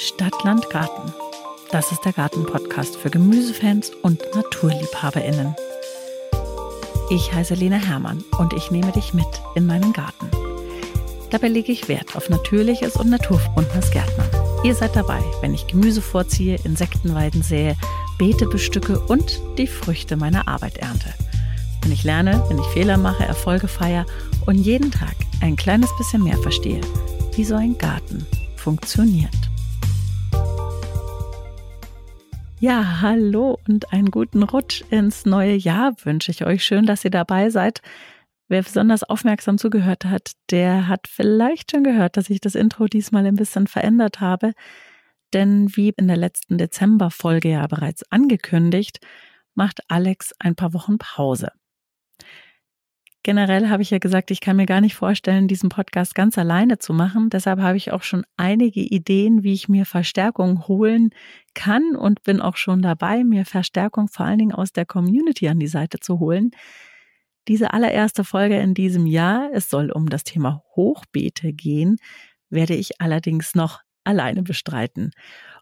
Stadt, Land, Garten. Das ist der Garten-Podcast für Gemüsefans und NaturliebhaberInnen. Ich heiße Lena Hermann und ich nehme dich mit in meinen Garten. Dabei lege ich Wert auf natürliches und naturverbundenes Gärtnern. Ihr seid dabei, wenn ich Gemüse vorziehe, Insektenweiden sähe, Beete bestücke und die Früchte meiner Arbeit ernte. Wenn ich lerne, wenn ich Fehler mache, Erfolge feiere und jeden Tag ein kleines bisschen mehr verstehe, wie so ein Garten funktioniert. Ja, hallo und einen guten Rutsch ins neue Jahr wünsche ich euch. Schön, dass ihr dabei seid. Wer besonders aufmerksam zugehört hat, der hat vielleicht schon gehört, dass ich das Intro diesmal ein bisschen verändert habe. Denn wie in der letzten Dezember-Folge ja bereits angekündigt, macht Alex ein paar Wochen Pause. Generell habe ich ja gesagt, ich kann mir gar nicht vorstellen, diesen Podcast ganz alleine zu machen. Deshalb habe ich auch schon einige Ideen, wie ich mir Verstärkung holen kann und bin auch schon dabei, mir Verstärkung vor allen Dingen aus der Community an die Seite zu holen. Diese allererste Folge in diesem Jahr, es soll um das Thema Hochbeete gehen, werde ich allerdings noch alleine bestreiten.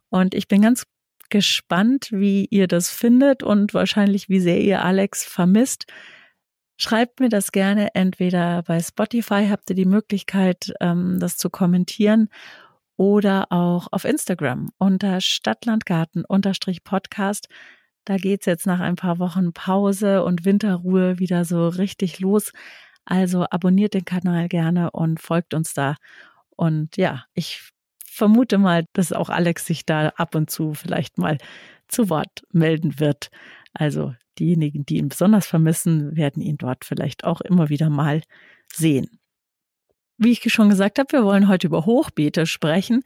Und ich bin ganz gespannt, wie ihr das findet und wahrscheinlich, wie sehr ihr Alex vermisst. Schreibt mir das gerne entweder bei Spotify, habt ihr die Möglichkeit, ähm, das zu kommentieren, oder auch auf Instagram unter Stadtlandgarten-Podcast. Da geht's jetzt nach ein paar Wochen Pause und Winterruhe wieder so richtig los. Also abonniert den Kanal gerne und folgt uns da. Und ja, ich vermute mal, dass auch Alex sich da ab und zu vielleicht mal zu Wort melden wird. Also diejenigen, die ihn besonders vermissen, werden ihn dort vielleicht auch immer wieder mal sehen. Wie ich schon gesagt habe, wir wollen heute über Hochbeete sprechen.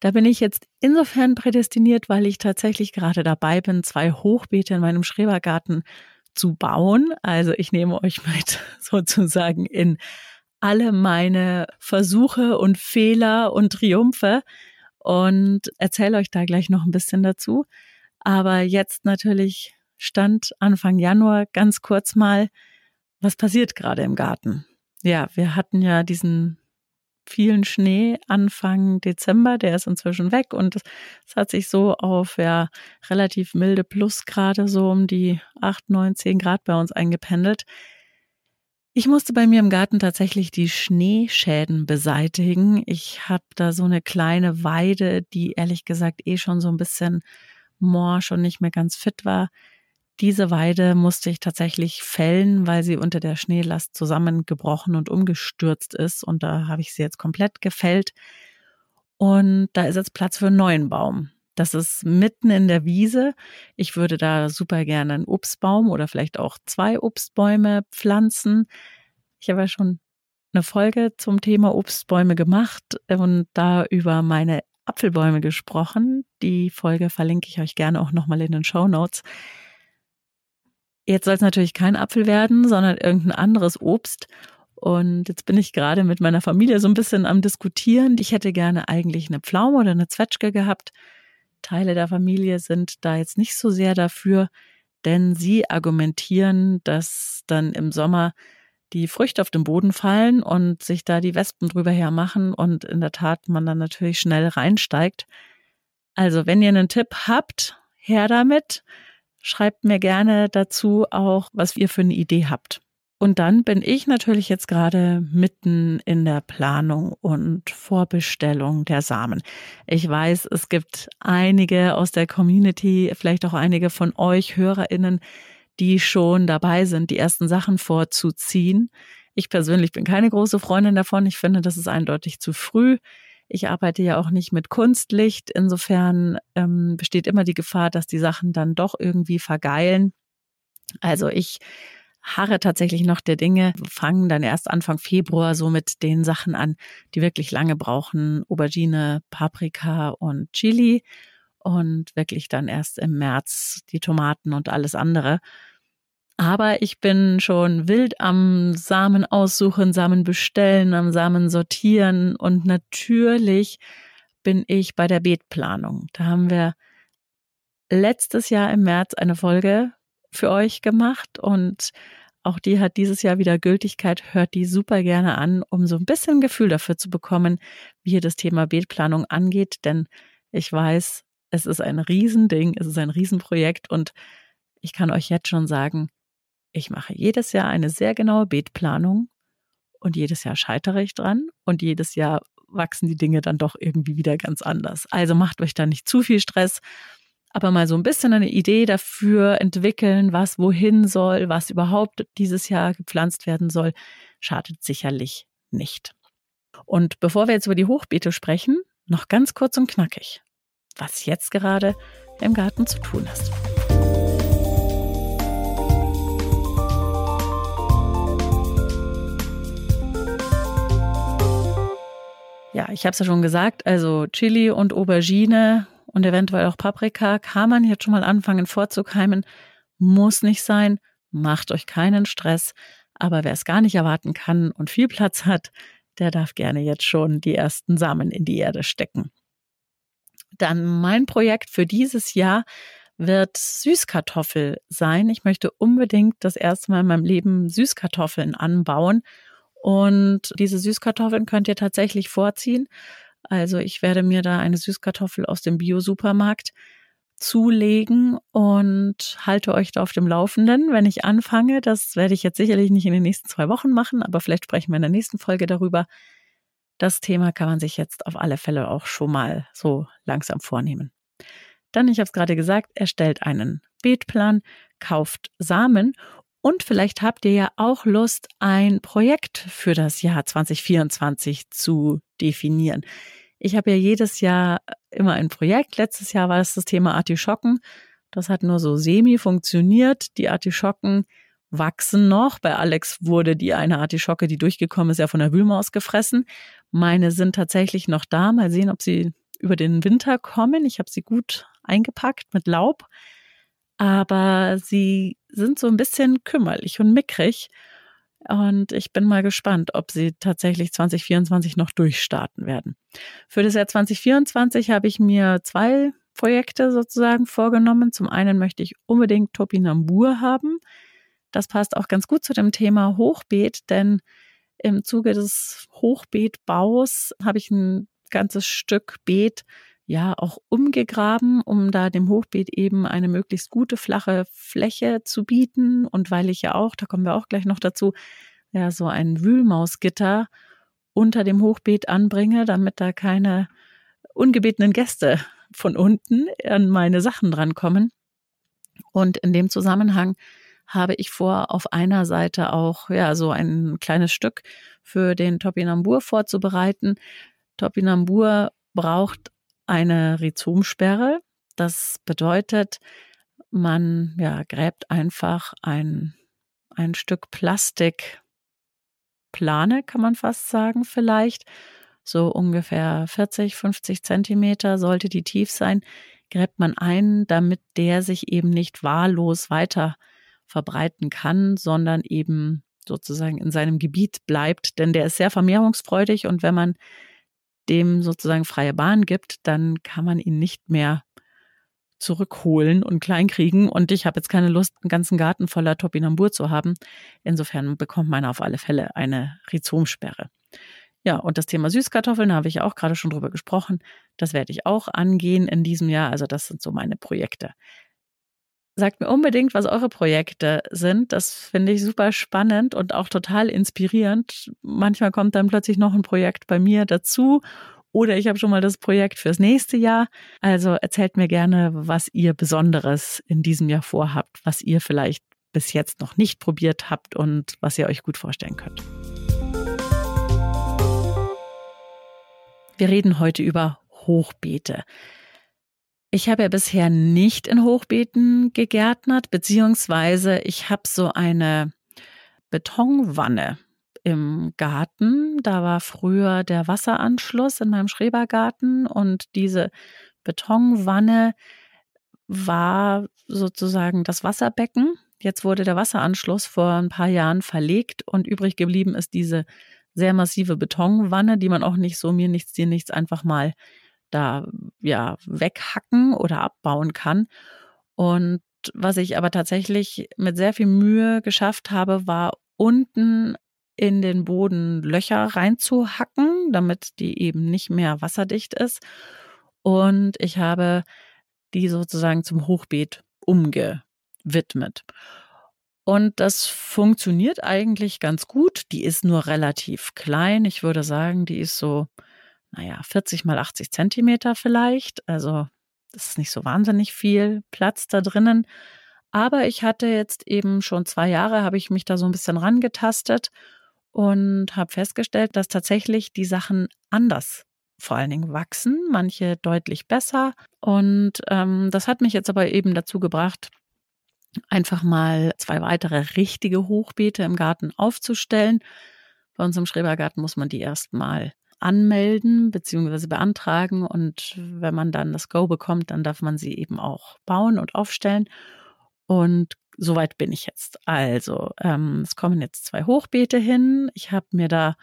Da bin ich jetzt insofern prädestiniert, weil ich tatsächlich gerade dabei bin, zwei Hochbeete in meinem Schrebergarten zu bauen. Also ich nehme euch mit sozusagen in alle meine Versuche und Fehler und Triumphe und erzähle euch da gleich noch ein bisschen dazu. Aber jetzt natürlich stand Anfang Januar ganz kurz mal, was passiert gerade im Garten? Ja, wir hatten ja diesen vielen Schnee Anfang Dezember, der ist inzwischen weg und es hat sich so auf ja relativ milde Plusgrade so um die 8, 9, 10 Grad bei uns eingependelt. Ich musste bei mir im Garten tatsächlich die Schneeschäden beseitigen. Ich habe da so eine kleine Weide, die ehrlich gesagt eh schon so ein bisschen morsch und nicht mehr ganz fit war. Diese Weide musste ich tatsächlich fällen, weil sie unter der Schneelast zusammengebrochen und umgestürzt ist. Und da habe ich sie jetzt komplett gefällt. Und da ist jetzt Platz für einen neuen Baum. Das ist mitten in der Wiese. Ich würde da super gerne einen Obstbaum oder vielleicht auch zwei Obstbäume pflanzen. Ich habe ja schon eine Folge zum Thema Obstbäume gemacht und da über meine Apfelbäume gesprochen. Die Folge verlinke ich euch gerne auch nochmal in den Show Notes. Jetzt soll es natürlich kein Apfel werden, sondern irgendein anderes Obst. Und jetzt bin ich gerade mit meiner Familie so ein bisschen am Diskutieren. Ich hätte gerne eigentlich eine Pflaume oder eine Zwetschge gehabt. Teile der Familie sind da jetzt nicht so sehr dafür, denn sie argumentieren, dass dann im Sommer die Früchte auf den Boden fallen und sich da die Wespen drüber hermachen und in der Tat man dann natürlich schnell reinsteigt. Also wenn ihr einen Tipp habt, her damit. Schreibt mir gerne dazu auch, was ihr für eine Idee habt. Und dann bin ich natürlich jetzt gerade mitten in der Planung und Vorbestellung der Samen. Ich weiß, es gibt einige aus der Community, vielleicht auch einige von euch Hörerinnen, die schon dabei sind, die ersten Sachen vorzuziehen. Ich persönlich bin keine große Freundin davon. Ich finde, das ist eindeutig zu früh. Ich arbeite ja auch nicht mit Kunstlicht. Insofern ähm, besteht immer die Gefahr, dass die Sachen dann doch irgendwie vergeilen. Also ich harre tatsächlich noch der Dinge, fangen dann erst Anfang Februar so mit den Sachen an, die wirklich lange brauchen. Aubergine, Paprika und Chili und wirklich dann erst im März die Tomaten und alles andere. Aber ich bin schon wild am Samen aussuchen, Samen bestellen, am Samen sortieren und natürlich bin ich bei der Beetplanung. Da haben wir letztes Jahr im März eine Folge für euch gemacht und auch die hat dieses Jahr wieder Gültigkeit. Hört die super gerne an, um so ein bisschen Gefühl dafür zu bekommen, wie hier das Thema Beetplanung angeht. Denn Ich weiß, es ist ein Riesending, es ist ein Riesenprojekt und ich kann euch jetzt schon sagen, ich mache jedes Jahr eine sehr genaue Beetplanung und jedes Jahr scheitere ich dran und jedes Jahr wachsen die Dinge dann doch irgendwie wieder ganz anders. Also macht euch da nicht zu viel Stress, aber mal so ein bisschen eine Idee dafür entwickeln, was wohin soll, was überhaupt dieses Jahr gepflanzt werden soll, schadet sicherlich nicht. Und bevor wir jetzt über die Hochbeete sprechen, noch ganz kurz und knackig, was jetzt gerade im Garten zu tun ist. Ja, ich habe es ja schon gesagt, also Chili und Aubergine und eventuell auch Paprika kann man jetzt schon mal anfangen vorzukeimen. Muss nicht sein, macht euch keinen Stress. Aber wer es gar nicht erwarten kann und viel Platz hat, der darf gerne jetzt schon die ersten Samen in die Erde stecken. Dann mein Projekt für dieses Jahr wird Süßkartoffel sein. Ich möchte unbedingt das erste Mal in meinem Leben Süßkartoffeln anbauen. Und diese Süßkartoffeln könnt ihr tatsächlich vorziehen. Also ich werde mir da eine Süßkartoffel aus dem Bio-Supermarkt zulegen und halte euch da auf dem Laufenden, wenn ich anfange. Das werde ich jetzt sicherlich nicht in den nächsten zwei Wochen machen, aber vielleicht sprechen wir in der nächsten Folge darüber. Das Thema kann man sich jetzt auf alle Fälle auch schon mal so langsam vornehmen. Dann, ich habe es gerade gesagt, erstellt einen Beetplan, kauft Samen und vielleicht habt ihr ja auch Lust, ein Projekt für das Jahr 2024 zu definieren. Ich habe ja jedes Jahr immer ein Projekt. Letztes Jahr war es das Thema Artischocken. Das hat nur so semi funktioniert. Die Artischocken wachsen noch. Bei Alex wurde die eine Artischocke, die durchgekommen ist, ja von der Wühlmaus gefressen. Meine sind tatsächlich noch da. Mal sehen, ob sie über den Winter kommen. Ich habe sie gut eingepackt mit Laub. Aber sie sind so ein bisschen kümmerlich und mickrig. Und ich bin mal gespannt, ob sie tatsächlich 2024 noch durchstarten werden. Für das Jahr 2024 habe ich mir zwei Projekte sozusagen vorgenommen. Zum einen möchte ich unbedingt Topinambur haben. Das passt auch ganz gut zu dem Thema Hochbeet, denn im Zuge des Hochbeetbaus habe ich ein ganzes Stück Beet ja auch umgegraben, um da dem Hochbeet eben eine möglichst gute flache Fläche zu bieten. Und weil ich ja auch, da kommen wir auch gleich noch dazu, ja so ein Wühlmausgitter unter dem Hochbeet anbringe, damit da keine ungebetenen Gäste von unten an meine Sachen drankommen. Und in dem Zusammenhang habe ich vor, auf einer Seite auch ja so ein kleines Stück für den Topinambur vorzubereiten. Topinambur braucht eine Rhizomsperre. Das bedeutet, man ja, gräbt einfach ein, ein Stück Plastikplane, kann man fast sagen, vielleicht. So ungefähr 40, 50 Zentimeter sollte die tief sein, gräbt man ein, damit der sich eben nicht wahllos weiter verbreiten kann, sondern eben sozusagen in seinem Gebiet bleibt. Denn der ist sehr vermehrungsfreudig und wenn man dem sozusagen freie Bahn gibt, dann kann man ihn nicht mehr zurückholen und kleinkriegen. Und ich habe jetzt keine Lust, einen ganzen Garten voller Topinambur zu haben. Insofern bekommt man auf alle Fälle eine Rhizomsperre. Ja, und das Thema Süßkartoffeln habe ich auch gerade schon drüber gesprochen. Das werde ich auch angehen in diesem Jahr. Also das sind so meine Projekte. Sagt mir unbedingt, was eure Projekte sind. Das finde ich super spannend und auch total inspirierend. Manchmal kommt dann plötzlich noch ein Projekt bei mir dazu oder ich habe schon mal das Projekt fürs nächste Jahr. Also erzählt mir gerne, was ihr Besonderes in diesem Jahr vorhabt, was ihr vielleicht bis jetzt noch nicht probiert habt und was ihr euch gut vorstellen könnt. Wir reden heute über Hochbeete. Ich habe ja bisher nicht in Hochbeeten gegärtnert, beziehungsweise ich habe so eine Betonwanne im Garten. Da war früher der Wasseranschluss in meinem Schrebergarten und diese Betonwanne war sozusagen das Wasserbecken. Jetzt wurde der Wasseranschluss vor ein paar Jahren verlegt und übrig geblieben ist diese sehr massive Betonwanne, die man auch nicht so mir nichts dir nichts einfach mal da ja weghacken oder abbauen kann. Und was ich aber tatsächlich mit sehr viel Mühe geschafft habe, war unten in den Boden Löcher reinzuhacken, damit die eben nicht mehr wasserdicht ist. und ich habe die sozusagen zum Hochbeet umgewidmet. Und das funktioniert eigentlich ganz gut. Die ist nur relativ klein. Ich würde sagen, die ist so, naja, 40 mal 80 Zentimeter vielleicht. Also das ist nicht so wahnsinnig viel Platz da drinnen. Aber ich hatte jetzt eben schon zwei Jahre, habe ich mich da so ein bisschen rangetastet und habe festgestellt, dass tatsächlich die Sachen anders vor allen Dingen wachsen, manche deutlich besser. Und ähm, das hat mich jetzt aber eben dazu gebracht, einfach mal zwei weitere richtige Hochbeete im Garten aufzustellen. Bei uns im Schrebergarten muss man die erstmal anmelden bzw. beantragen und wenn man dann das Go bekommt, dann darf man sie eben auch bauen und aufstellen. Und soweit bin ich jetzt. Also, ähm, es kommen jetzt zwei Hochbeete hin. Ich habe mir da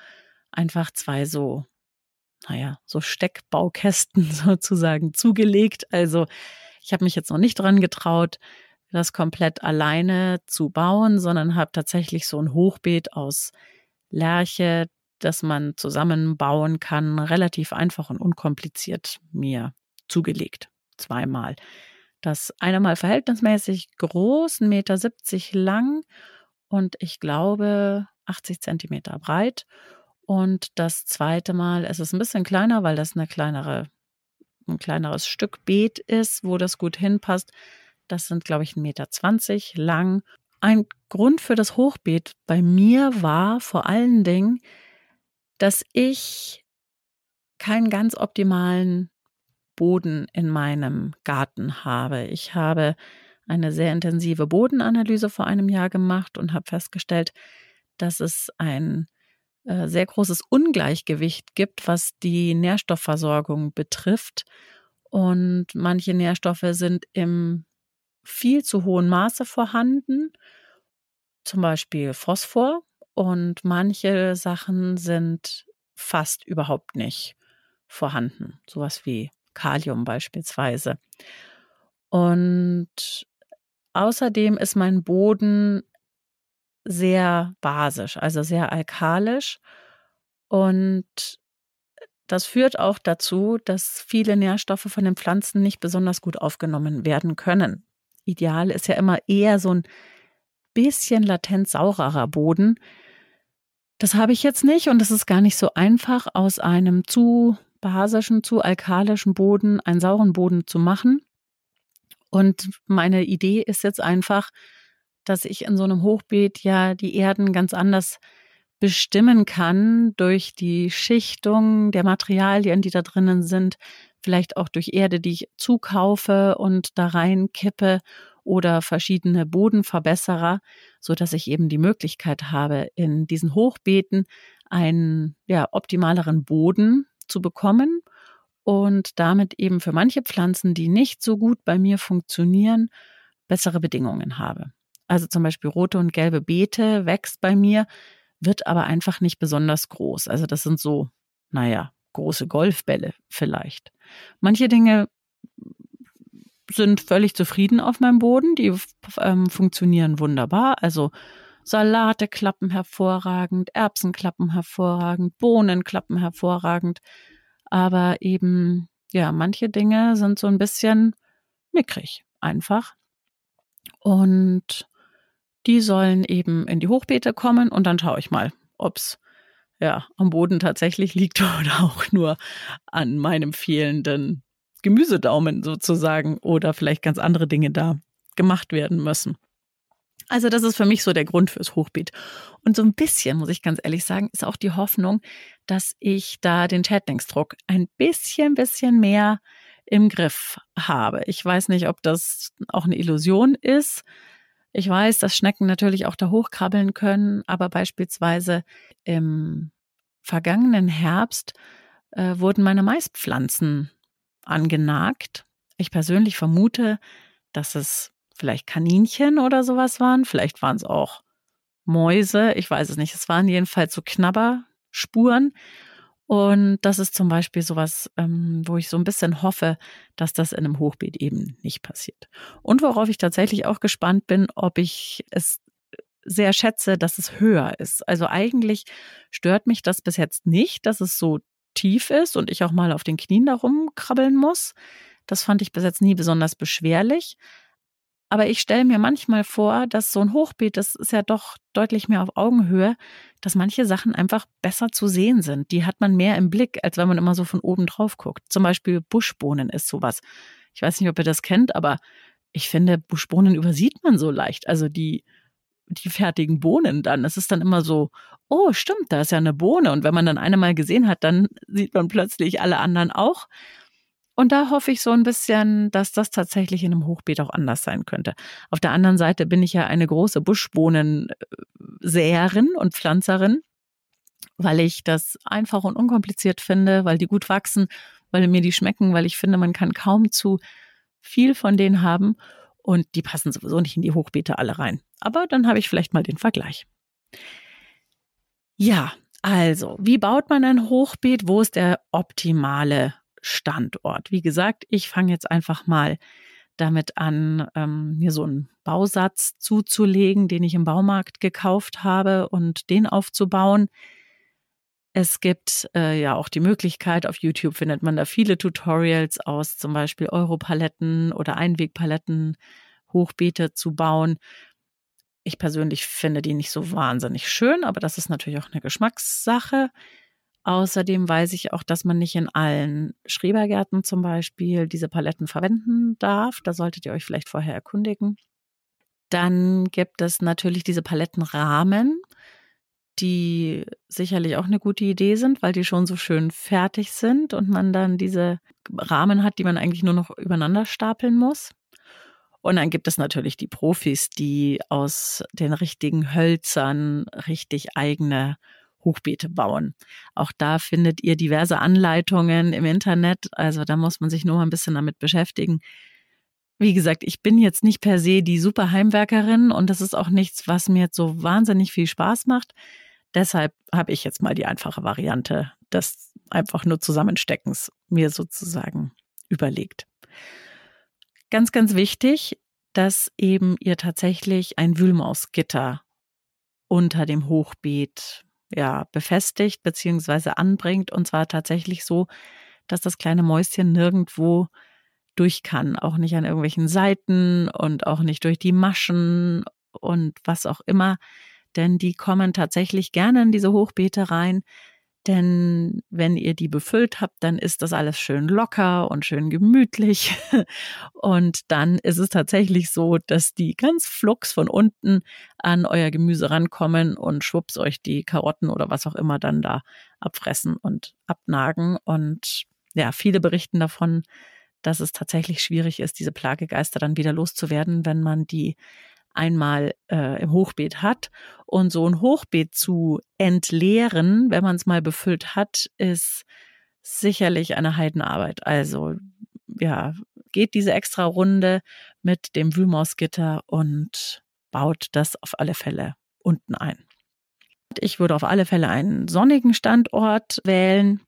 einfach zwei so, naja, so Steckbaukästen sozusagen zugelegt. Also, ich habe mich jetzt noch nicht dran getraut, das komplett alleine zu bauen, sondern habe tatsächlich so ein Hochbeet aus Lerche, das man zusammenbauen kann, relativ einfach und unkompliziert mir zugelegt. Zweimal. Das eine Mal verhältnismäßig groß, 1,70 Meter lang und ich glaube 80 Zentimeter breit. Und das zweite Mal ist es ein bisschen kleiner, weil das eine kleinere, ein kleineres Stück Beet ist, wo das gut hinpasst. Das sind, glaube ich, 1,20 Meter lang. Ein Grund für das Hochbeet bei mir war vor allen Dingen, dass ich keinen ganz optimalen Boden in meinem Garten habe. Ich habe eine sehr intensive Bodenanalyse vor einem Jahr gemacht und habe festgestellt, dass es ein äh, sehr großes Ungleichgewicht gibt, was die Nährstoffversorgung betrifft. Und manche Nährstoffe sind im viel zu hohen Maße vorhanden, zum Beispiel Phosphor, und manche Sachen sind fast überhaupt nicht vorhanden, sowas wie Kalium beispielsweise. Und außerdem ist mein Boden sehr basisch, also sehr alkalisch. Und das führt auch dazu, dass viele Nährstoffe von den Pflanzen nicht besonders gut aufgenommen werden können. Ideal ist ja immer eher so ein bisschen latent saurerer Boden. Das habe ich jetzt nicht und es ist gar nicht so einfach, aus einem zu basischen, zu alkalischen Boden einen sauren Boden zu machen. Und meine Idee ist jetzt einfach, dass ich in so einem Hochbeet ja die Erden ganz anders bestimmen kann durch die Schichtung der Materialien, die da drinnen sind, vielleicht auch durch Erde, die ich zukaufe und da rein kippe oder verschiedene Bodenverbesserer, so dass ich eben die Möglichkeit habe, in diesen Hochbeeten einen ja, optimaleren Boden zu bekommen und damit eben für manche Pflanzen, die nicht so gut bei mir funktionieren, bessere Bedingungen habe. Also zum Beispiel rote und gelbe Beete wächst bei mir, wird aber einfach nicht besonders groß. Also das sind so, naja, große Golfbälle vielleicht. Manche Dinge sind völlig zufrieden auf meinem Boden, die ähm, funktionieren wunderbar. Also Salate klappen hervorragend, Erbsen klappen hervorragend, Bohnen klappen hervorragend. Aber eben, ja, manche Dinge sind so ein bisschen mickrig einfach. Und die sollen eben in die Hochbeete kommen und dann schaue ich mal, ob es ja am Boden tatsächlich liegt oder auch nur an meinem fehlenden Gemüsedaumen sozusagen oder vielleicht ganz andere Dinge da gemacht werden müssen. Also das ist für mich so der Grund fürs Hochbeet. Und so ein bisschen, muss ich ganz ehrlich sagen, ist auch die Hoffnung, dass ich da den Schädlingsdruck ein bisschen, bisschen mehr im Griff habe. Ich weiß nicht, ob das auch eine Illusion ist. Ich weiß, dass Schnecken natürlich auch da hochkrabbeln können, aber beispielsweise im vergangenen Herbst äh, wurden meine Maispflanzen angenagt. Ich persönlich vermute, dass es vielleicht Kaninchen oder sowas waren. Vielleicht waren es auch Mäuse. Ich weiß es nicht. Es waren jedenfalls so Knabberspuren. Und das ist zum Beispiel sowas, ähm, wo ich so ein bisschen hoffe, dass das in einem Hochbeet eben nicht passiert. Und worauf ich tatsächlich auch gespannt bin, ob ich es sehr schätze, dass es höher ist. Also eigentlich stört mich das bis jetzt nicht, dass es so tief ist und ich auch mal auf den Knien darum krabbeln muss. Das fand ich bis jetzt nie besonders beschwerlich. Aber ich stelle mir manchmal vor, dass so ein Hochbeet, das ist ja doch deutlich mehr auf Augenhöhe, dass manche Sachen einfach besser zu sehen sind. Die hat man mehr im Blick, als wenn man immer so von oben drauf guckt. Zum Beispiel Buschbohnen ist sowas. Ich weiß nicht, ob ihr das kennt, aber ich finde, Buschbohnen übersieht man so leicht. Also die, die fertigen Bohnen dann. Es ist dann immer so, oh, stimmt, da ist ja eine Bohne. Und wenn man dann eine mal gesehen hat, dann sieht man plötzlich alle anderen auch. Und da hoffe ich so ein bisschen, dass das tatsächlich in einem Hochbeet auch anders sein könnte. Auf der anderen Seite bin ich ja eine große Buschbohnensäerin und Pflanzerin, weil ich das einfach und unkompliziert finde, weil die gut wachsen, weil mir die schmecken, weil ich finde, man kann kaum zu viel von denen haben und die passen sowieso nicht in die Hochbeete alle rein. Aber dann habe ich vielleicht mal den Vergleich. Ja, also, wie baut man ein Hochbeet? Wo ist der optimale Standort. Wie gesagt, ich fange jetzt einfach mal damit an, ähm, mir so einen Bausatz zuzulegen, den ich im Baumarkt gekauft habe und den aufzubauen. Es gibt äh, ja auch die Möglichkeit, auf YouTube findet man da viele Tutorials aus zum Beispiel Europaletten oder Einwegpaletten, Hochbeete zu bauen. Ich persönlich finde die nicht so wahnsinnig schön, aber das ist natürlich auch eine Geschmackssache. Außerdem weiß ich auch, dass man nicht in allen Schrebergärten zum Beispiel diese Paletten verwenden darf. Da solltet ihr euch vielleicht vorher erkundigen. Dann gibt es natürlich diese Palettenrahmen, die sicherlich auch eine gute Idee sind, weil die schon so schön fertig sind und man dann diese Rahmen hat, die man eigentlich nur noch übereinander stapeln muss. Und dann gibt es natürlich die Profis, die aus den richtigen Hölzern richtig eigene Hochbeete bauen. Auch da findet ihr diverse Anleitungen im Internet. Also da muss man sich nur mal ein bisschen damit beschäftigen. Wie gesagt, ich bin jetzt nicht per se die super Heimwerkerin und das ist auch nichts, was mir jetzt so wahnsinnig viel Spaß macht. Deshalb habe ich jetzt mal die einfache Variante des einfach nur Zusammensteckens mir sozusagen überlegt. Ganz, ganz wichtig, dass eben ihr tatsächlich ein Wühlmausgitter unter dem Hochbeet ja, befestigt beziehungsweise anbringt. Und zwar tatsächlich so, dass das kleine Mäuschen nirgendwo durch kann. Auch nicht an irgendwelchen Seiten und auch nicht durch die Maschen und was auch immer. Denn die kommen tatsächlich gerne in diese Hochbeete rein, denn wenn ihr die befüllt habt, dann ist das alles schön locker und schön gemütlich. Und dann ist es tatsächlich so, dass die ganz flugs von unten an euer Gemüse rankommen und schwupps euch die Karotten oder was auch immer dann da abfressen und abnagen. Und ja, viele berichten davon, dass es tatsächlich schwierig ist, diese Plagegeister dann wieder loszuwerden, wenn man die einmal äh, im Hochbeet hat. Und so ein Hochbeet zu entleeren, wenn man es mal befüllt hat, ist sicherlich eine Heidenarbeit. Also ja, geht diese extra Runde mit dem Wühlmausgitter und baut das auf alle Fälle unten ein. Ich würde auf alle Fälle einen sonnigen Standort wählen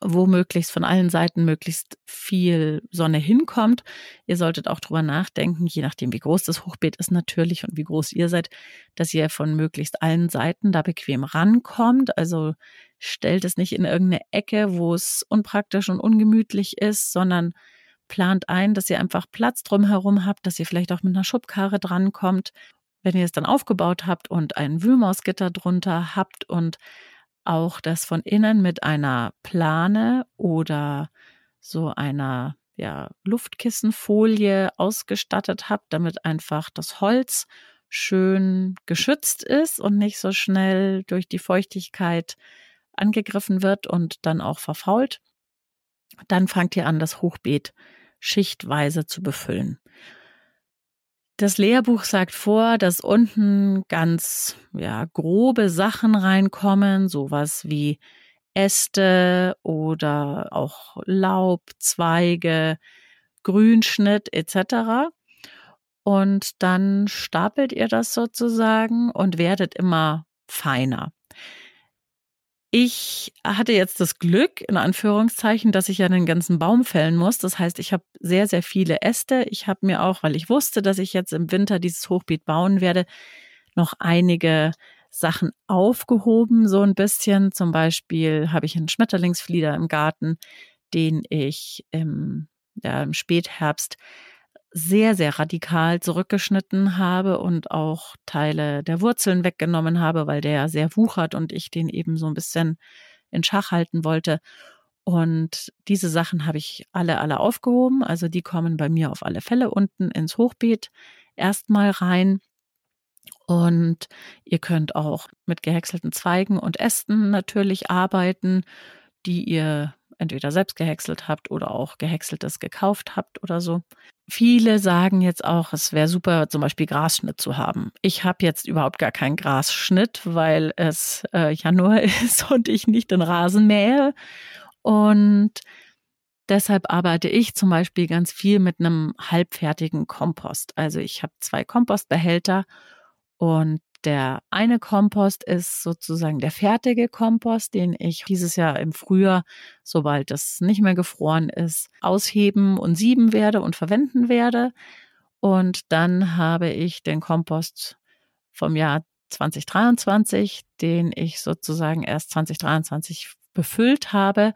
wo möglichst von allen Seiten möglichst viel Sonne hinkommt. Ihr solltet auch drüber nachdenken, je nachdem, wie groß das Hochbeet ist natürlich und wie groß ihr seid, dass ihr von möglichst allen Seiten da bequem rankommt. Also stellt es nicht in irgendeine Ecke, wo es unpraktisch und ungemütlich ist, sondern plant ein, dass ihr einfach Platz drumherum habt, dass ihr vielleicht auch mit einer Schubkarre drankommt. Wenn ihr es dann aufgebaut habt und ein Wühlmausgitter drunter habt und auch das von innen mit einer Plane oder so einer ja, Luftkissenfolie ausgestattet habt, damit einfach das Holz schön geschützt ist und nicht so schnell durch die Feuchtigkeit angegriffen wird und dann auch verfault. Dann fangt ihr an, das Hochbeet schichtweise zu befüllen. Das Lehrbuch sagt vor, dass unten ganz ja, grobe Sachen reinkommen, sowas wie Äste oder auch Laub, Zweige, Grünschnitt etc. Und dann stapelt ihr das sozusagen und werdet immer feiner. Ich hatte jetzt das Glück, in Anführungszeichen, dass ich ja den ganzen Baum fällen muss. Das heißt, ich habe sehr, sehr viele Äste. Ich habe mir auch, weil ich wusste, dass ich jetzt im Winter dieses Hochbeet bauen werde, noch einige Sachen aufgehoben, so ein bisschen. Zum Beispiel habe ich einen Schmetterlingsflieder im Garten, den ich im, ja, im Spätherbst sehr, sehr radikal zurückgeschnitten habe und auch Teile der Wurzeln weggenommen habe, weil der sehr wuchert und ich den eben so ein bisschen in Schach halten wollte. Und diese Sachen habe ich alle, alle aufgehoben. Also die kommen bei mir auf alle Fälle unten ins Hochbeet erstmal rein. Und ihr könnt auch mit gehäckselten Zweigen und Ästen natürlich arbeiten, die ihr entweder selbst gehäckselt habt oder auch gehäckseltes gekauft habt oder so. Viele sagen jetzt auch, es wäre super, zum Beispiel Grasschnitt zu haben. Ich habe jetzt überhaupt gar keinen Grasschnitt, weil es äh, Januar ist und ich nicht den Rasen mähe. Und deshalb arbeite ich zum Beispiel ganz viel mit einem halbfertigen Kompost. Also ich habe zwei Kompostbehälter und der eine Kompost ist sozusagen der fertige Kompost, den ich dieses Jahr im Frühjahr, sobald es nicht mehr gefroren ist, ausheben und sieben werde und verwenden werde. Und dann habe ich den Kompost vom Jahr 2023, den ich sozusagen erst 2023 befüllt habe.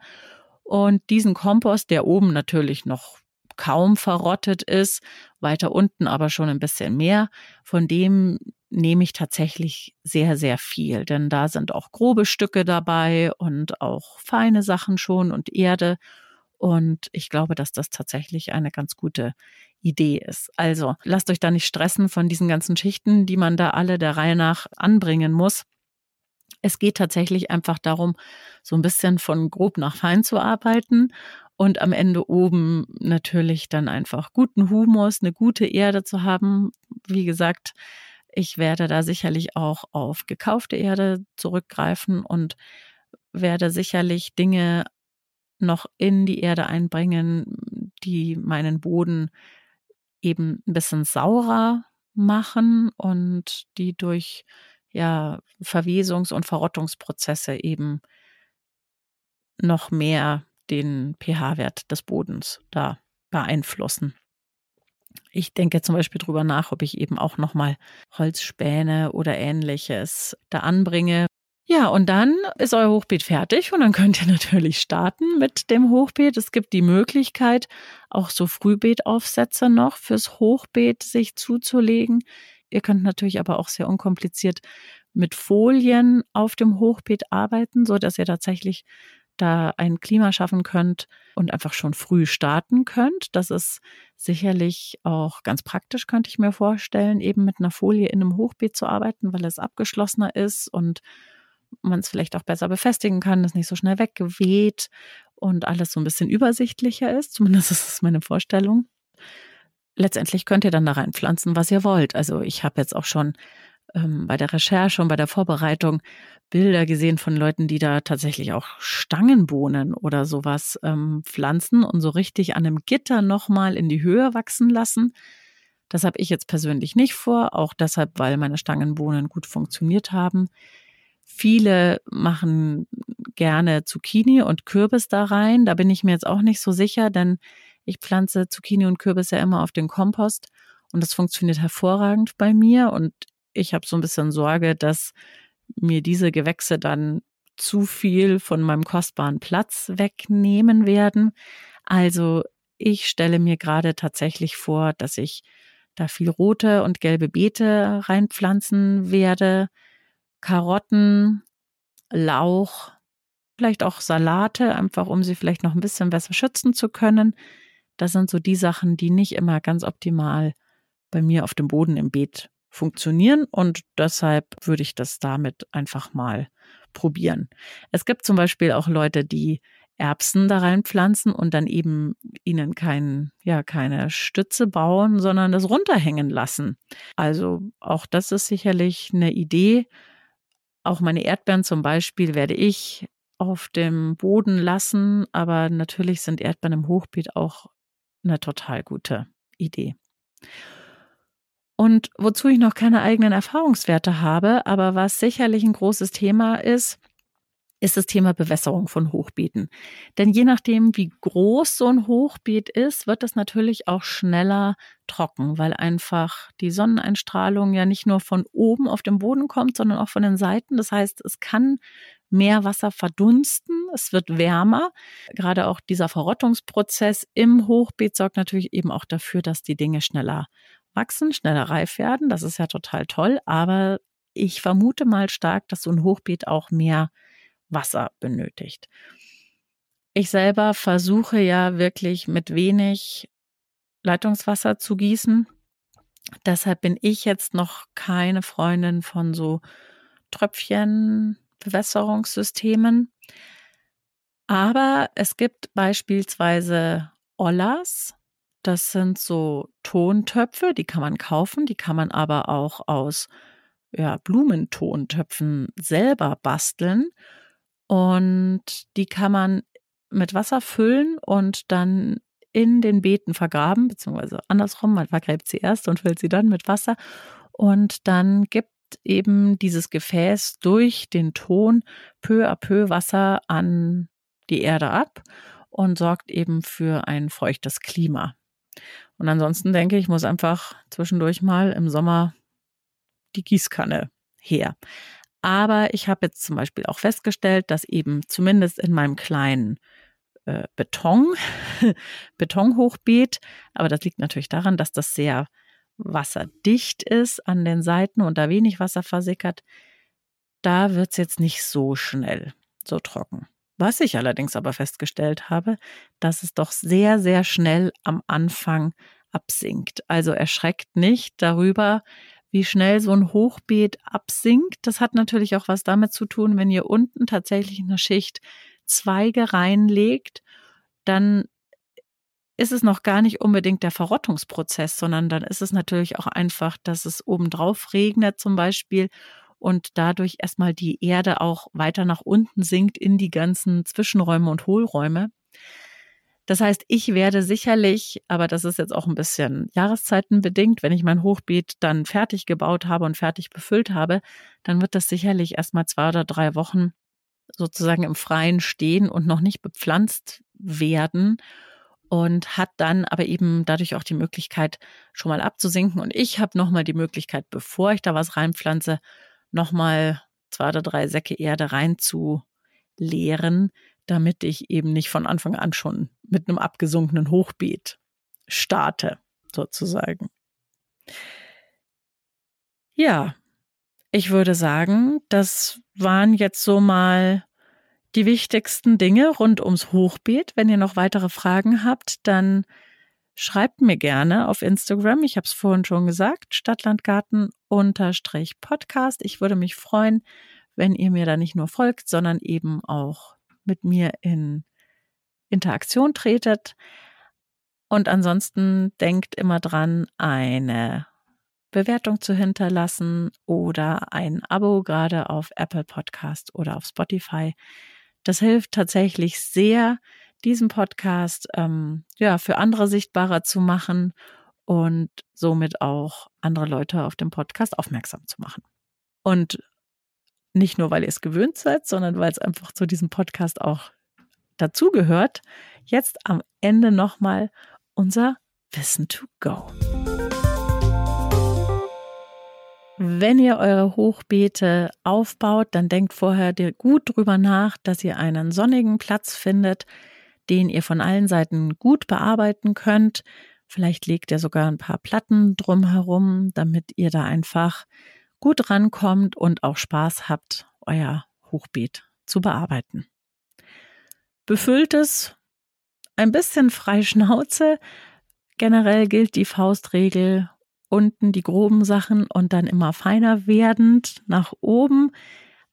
Und diesen Kompost, der oben natürlich noch kaum verrottet ist, weiter unten aber schon ein bisschen mehr, von dem nehme ich tatsächlich sehr, sehr viel, denn da sind auch grobe Stücke dabei und auch feine Sachen schon und Erde. Und ich glaube, dass das tatsächlich eine ganz gute Idee ist. Also lasst euch da nicht stressen von diesen ganzen Schichten, die man da alle der Reihe nach anbringen muss. Es geht tatsächlich einfach darum, so ein bisschen von grob nach fein zu arbeiten und am Ende oben natürlich dann einfach guten Humus, eine gute Erde zu haben. Wie gesagt, ich werde da sicherlich auch auf gekaufte Erde zurückgreifen und werde sicherlich Dinge noch in die Erde einbringen, die meinen Boden eben ein bisschen saurer machen und die durch ja, Verwesungs- und Verrottungsprozesse eben noch mehr den pH-Wert des Bodens da beeinflussen. Ich denke zum Beispiel drüber nach, ob ich eben auch nochmal Holzspäne oder ähnliches da anbringe. Ja, und dann ist euer Hochbeet fertig und dann könnt ihr natürlich starten mit dem Hochbeet. Es gibt die Möglichkeit, auch so Frühbeetaufsätze noch fürs Hochbeet sich zuzulegen. Ihr könnt natürlich aber auch sehr unkompliziert mit Folien auf dem Hochbeet arbeiten, so dass ihr tatsächlich da ein Klima schaffen könnt und einfach schon früh starten könnt. Das ist sicherlich auch ganz praktisch, könnte ich mir vorstellen, eben mit einer Folie in einem Hochbeet zu arbeiten, weil es abgeschlossener ist und man es vielleicht auch besser befestigen kann, es nicht so schnell weggeweht und alles so ein bisschen übersichtlicher ist. Zumindest ist es meine Vorstellung letztendlich könnt ihr dann da reinpflanzen, was ihr wollt. Also ich habe jetzt auch schon ähm, bei der Recherche und bei der Vorbereitung Bilder gesehen von Leuten, die da tatsächlich auch Stangenbohnen oder sowas ähm, pflanzen und so richtig an einem Gitter nochmal in die Höhe wachsen lassen. Das habe ich jetzt persönlich nicht vor, auch deshalb, weil meine Stangenbohnen gut funktioniert haben. Viele machen gerne Zucchini und Kürbis da rein. Da bin ich mir jetzt auch nicht so sicher, denn ich pflanze Zucchini und Kürbis ja immer auf den Kompost und das funktioniert hervorragend bei mir und ich habe so ein bisschen Sorge, dass mir diese Gewächse dann zu viel von meinem kostbaren Platz wegnehmen werden. Also ich stelle mir gerade tatsächlich vor, dass ich da viel rote und gelbe Beete reinpflanzen werde, Karotten, Lauch, vielleicht auch Salate, einfach um sie vielleicht noch ein bisschen besser schützen zu können. Das sind so die Sachen, die nicht immer ganz optimal bei mir auf dem Boden im Beet funktionieren und deshalb würde ich das damit einfach mal probieren. Es gibt zum Beispiel auch Leute, die Erbsen da reinpflanzen und dann eben ihnen kein, ja, keine Stütze bauen, sondern das runterhängen lassen. Also auch das ist sicherlich eine Idee. Auch meine Erdbeeren zum Beispiel werde ich auf dem Boden lassen, aber natürlich sind Erdbeeren im Hochbeet auch eine total gute Idee. Und wozu ich noch keine eigenen Erfahrungswerte habe, aber was sicherlich ein großes Thema ist, ist das Thema Bewässerung von Hochbeeten. Denn je nachdem, wie groß so ein Hochbeet ist, wird es natürlich auch schneller trocken, weil einfach die Sonneneinstrahlung ja nicht nur von oben auf dem Boden kommt, sondern auch von den Seiten. Das heißt, es kann mehr Wasser verdunsten, es wird wärmer. Gerade auch dieser Verrottungsprozess im Hochbeet sorgt natürlich eben auch dafür, dass die Dinge schneller wachsen, schneller reif werden. Das ist ja total toll, aber ich vermute mal stark, dass so ein Hochbeet auch mehr Wasser benötigt. Ich selber versuche ja wirklich mit wenig Leitungswasser zu gießen. Deshalb bin ich jetzt noch keine Freundin von so Tröpfchenbewässerungssystemen. Aber es gibt beispielsweise Ollas. Das sind so Tontöpfe, die kann man kaufen, die kann man aber auch aus ja, Blumentontöpfen selber basteln. Und die kann man mit Wasser füllen und dann in den Beeten vergraben, beziehungsweise andersrum, man vergräbt sie erst und füllt sie dann mit Wasser. Und dann gibt eben dieses Gefäß durch den Ton peu à peu Wasser an die Erde ab und sorgt eben für ein feuchtes Klima. Und ansonsten denke ich, muss einfach zwischendurch mal im Sommer die Gießkanne her. Aber ich habe jetzt zum Beispiel auch festgestellt, dass eben zumindest in meinem kleinen äh, Beton, Betonhochbeet, aber das liegt natürlich daran, dass das sehr wasserdicht ist an den Seiten und da wenig Wasser versickert, da wird es jetzt nicht so schnell so trocken. Was ich allerdings aber festgestellt habe, dass es doch sehr, sehr schnell am Anfang absinkt. Also erschreckt nicht darüber, wie schnell so ein Hochbeet absinkt. Das hat natürlich auch was damit zu tun, wenn ihr unten tatsächlich eine Schicht Zweige reinlegt, dann ist es noch gar nicht unbedingt der Verrottungsprozess, sondern dann ist es natürlich auch einfach, dass es obendrauf regnet zum Beispiel und dadurch erstmal die Erde auch weiter nach unten sinkt in die ganzen Zwischenräume und Hohlräume. Das heißt, ich werde sicherlich, aber das ist jetzt auch ein bisschen jahreszeitenbedingt, wenn ich mein Hochbeet dann fertig gebaut habe und fertig befüllt habe, dann wird das sicherlich erstmal zwei oder drei Wochen sozusagen im Freien stehen und noch nicht bepflanzt werden und hat dann aber eben dadurch auch die Möglichkeit, schon mal abzusinken. Und ich habe nochmal die Möglichkeit, bevor ich da was reinpflanze, nochmal zwei oder drei Säcke Erde reinzuleeren, damit ich eben nicht von Anfang an schon mit einem abgesunkenen Hochbeet starte, sozusagen. Ja, ich würde sagen, das waren jetzt so mal die wichtigsten Dinge rund ums Hochbeet. Wenn ihr noch weitere Fragen habt, dann schreibt mir gerne auf Instagram. Ich habe es vorhin schon gesagt, Stadtlandgarten-Podcast. Ich würde mich freuen, wenn ihr mir da nicht nur folgt, sondern eben auch mit mir in Interaktion tretet. Und ansonsten denkt immer dran, eine Bewertung zu hinterlassen oder ein Abo gerade auf Apple Podcast oder auf Spotify. Das hilft tatsächlich sehr, diesen Podcast ähm, ja für andere sichtbarer zu machen und somit auch andere Leute auf den Podcast aufmerksam zu machen. Und nicht nur, weil ihr es gewöhnt seid, sondern weil es einfach zu diesem Podcast auch dazugehört. Jetzt am Ende nochmal unser Wissen to go. Wenn ihr eure Hochbeete aufbaut, dann denkt vorher gut drüber nach, dass ihr einen sonnigen Platz findet, den ihr von allen Seiten gut bearbeiten könnt. Vielleicht legt ihr sogar ein paar Platten drumherum, damit ihr da einfach gut rankommt und auch Spaß habt, euer Hochbeet zu bearbeiten. Befüllt es ein bisschen frei Schnauze. Generell gilt die Faustregel unten die groben Sachen und dann immer feiner werdend nach oben.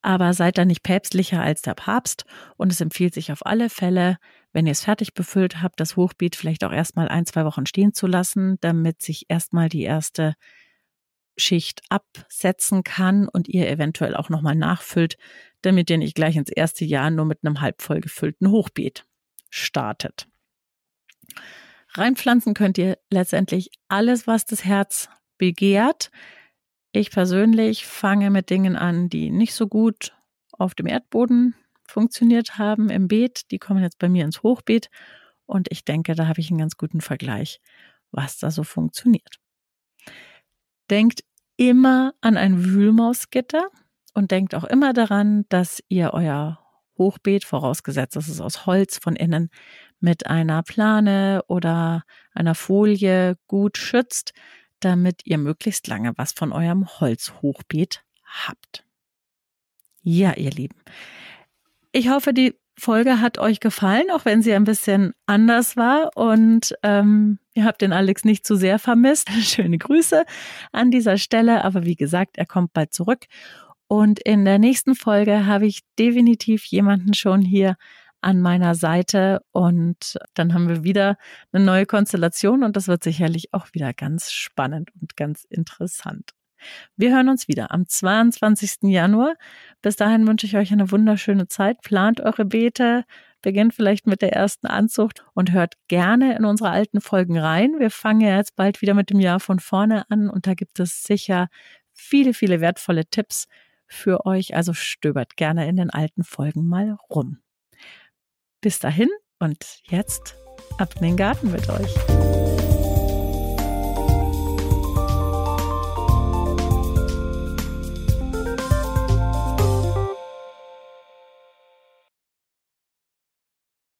Aber seid da nicht päpstlicher als der Papst. Und es empfiehlt sich auf alle Fälle, wenn ihr es fertig befüllt habt, das Hochbeet vielleicht auch erstmal ein, zwei Wochen stehen zu lassen, damit sich erstmal die erste Schicht absetzen kann und ihr eventuell auch nochmal nachfüllt, damit ihr nicht gleich ins erste Jahr nur mit einem halb voll gefüllten Hochbeet startet. Reinpflanzen könnt ihr letztendlich alles, was das Herz begehrt. Ich persönlich fange mit Dingen an, die nicht so gut auf dem Erdboden funktioniert haben im Beet, die kommen jetzt bei mir ins Hochbeet. Und ich denke, da habe ich einen ganz guten Vergleich, was da so funktioniert. Denkt immer an ein Wühlmausgitter und denkt auch immer daran, dass ihr euer Hochbeet, vorausgesetzt dass es aus Holz von innen, mit einer Plane oder einer Folie gut schützt, damit ihr möglichst lange was von eurem Holzhochbeet habt. Ja, ihr Lieben. Ich hoffe, die Folge hat euch gefallen, auch wenn sie ein bisschen anders war und ähm, ihr habt den Alex nicht zu sehr vermisst. Schöne Grüße an dieser Stelle, aber wie gesagt, er kommt bald zurück. Und in der nächsten Folge habe ich definitiv jemanden schon hier an meiner Seite und dann haben wir wieder eine neue Konstellation und das wird sicherlich auch wieder ganz spannend und ganz interessant. Wir hören uns wieder am 22. Januar. Bis dahin wünsche ich euch eine wunderschöne Zeit. Plant eure Beete, beginnt vielleicht mit der ersten Anzucht und hört gerne in unsere alten Folgen rein. Wir fangen ja jetzt bald wieder mit dem Jahr von vorne an und da gibt es sicher viele, viele wertvolle Tipps für euch. Also stöbert gerne in den alten Folgen mal rum. Bis dahin und jetzt ab in den Garten mit euch.